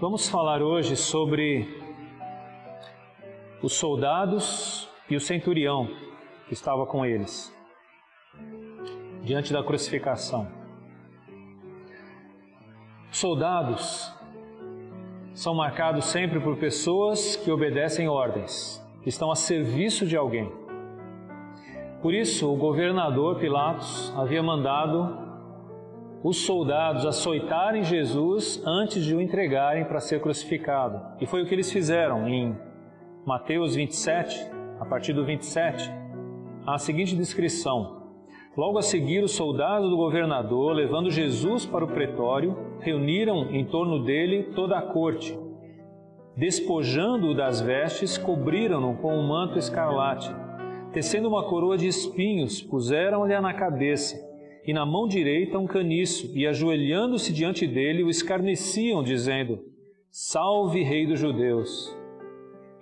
Vamos falar hoje sobre os soldados e o centurião que estava com eles diante da crucificação. Soldados são marcados sempre por pessoas que obedecem ordens, que estão a serviço de alguém. Por isso, o governador Pilatos havia mandado os soldados açoitarem Jesus antes de o entregarem para ser crucificado. E foi o que eles fizeram em Mateus 27, a partir do 27, a seguinte descrição. Logo a seguir, os soldados do governador, levando Jesus para o pretório, reuniram em torno dele toda a corte. Despojando-o das vestes, cobriram-no com um manto escarlate. Tecendo uma coroa de espinhos, puseram-lhe na cabeça e na mão direita um caniço, e ajoelhando-se diante dele, o escarneciam, dizendo: Salve, Rei dos Judeus!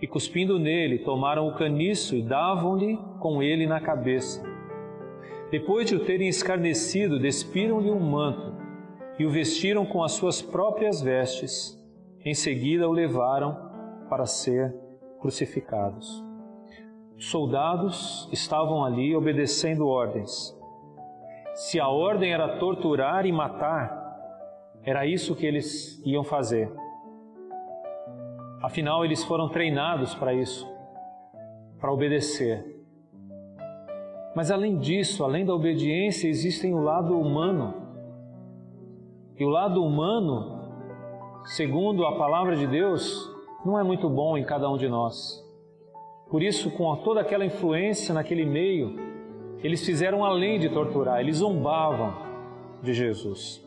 E cuspindo nele, tomaram o caniço e davam-lhe com ele na cabeça. Depois de o terem escarnecido, despiram-lhe um manto e o vestiram com as suas próprias vestes. Em seguida o levaram para ser crucificados. Os soldados estavam ali obedecendo ordens se a ordem era torturar e matar, era isso que eles iam fazer. Afinal, eles foram treinados para isso, para obedecer. Mas além disso, além da obediência, existe o lado humano. E o lado humano, segundo a palavra de Deus, não é muito bom em cada um de nós. Por isso, com toda aquela influência naquele meio, eles fizeram além de torturar, eles zombavam de Jesus.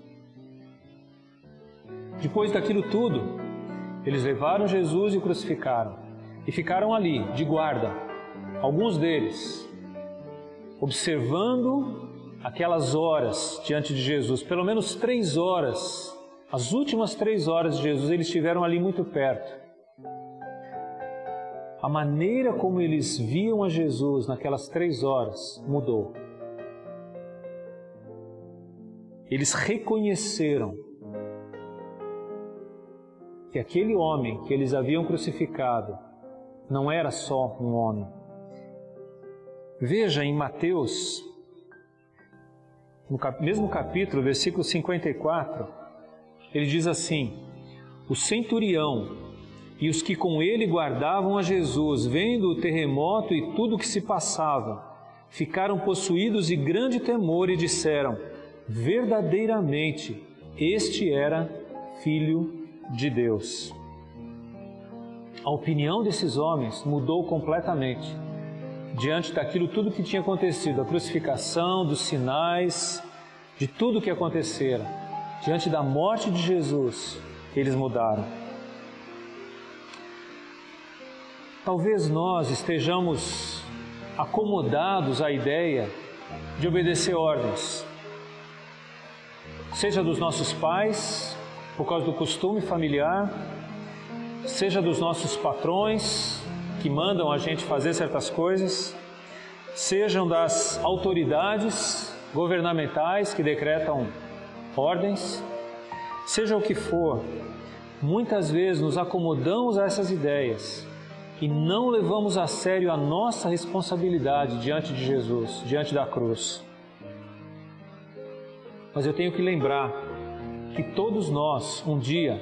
Depois daquilo tudo, eles levaram Jesus e o crucificaram. E ficaram ali, de guarda, alguns deles, observando aquelas horas diante de Jesus, pelo menos três horas, as últimas três horas de Jesus, eles estiveram ali muito perto a maneira como eles viam a Jesus naquelas três horas mudou. Eles reconheceram que aquele homem que eles haviam crucificado não era só um homem. Veja em Mateus, no mesmo capítulo, versículo 54, ele diz assim: O centurião e os que com ele guardavam a Jesus, vendo o terremoto e tudo o que se passava, ficaram possuídos de grande temor e disseram: Verdadeiramente, este era Filho de Deus. A opinião desses homens mudou completamente diante daquilo tudo que tinha acontecido, a crucificação, dos sinais, de tudo que acontecera. Diante da morte de Jesus, eles mudaram. Talvez nós estejamos acomodados à ideia de obedecer ordens, seja dos nossos pais, por causa do costume familiar, seja dos nossos patrões que mandam a gente fazer certas coisas, sejam das autoridades governamentais que decretam ordens, seja o que for, muitas vezes nos acomodamos a essas ideias e não levamos a sério a nossa responsabilidade diante de Jesus, diante da cruz. Mas eu tenho que lembrar que todos nós, um dia,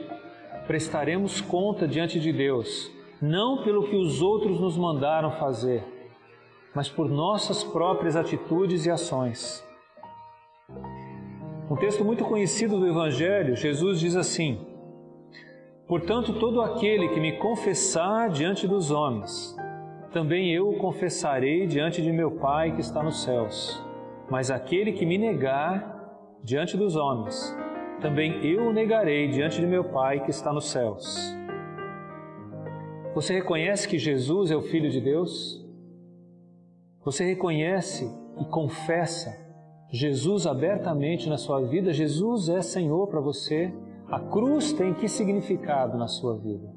prestaremos conta diante de Deus, não pelo que os outros nos mandaram fazer, mas por nossas próprias atitudes e ações. Um texto muito conhecido do Evangelho, Jesus diz assim: Portanto, todo aquele que me confessar diante dos homens, também eu o confessarei diante de meu Pai que está nos céus. Mas aquele que me negar diante dos homens, também eu o negarei diante de meu Pai que está nos céus. Você reconhece que Jesus é o Filho de Deus? Você reconhece e confessa Jesus abertamente na sua vida? Jesus é Senhor para você? A cruz tem que significado na sua vida?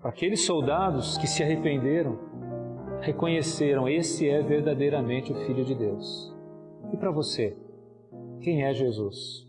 Para aqueles soldados que se arrependeram, reconheceram esse é verdadeiramente o Filho de Deus. E para você, quem é Jesus?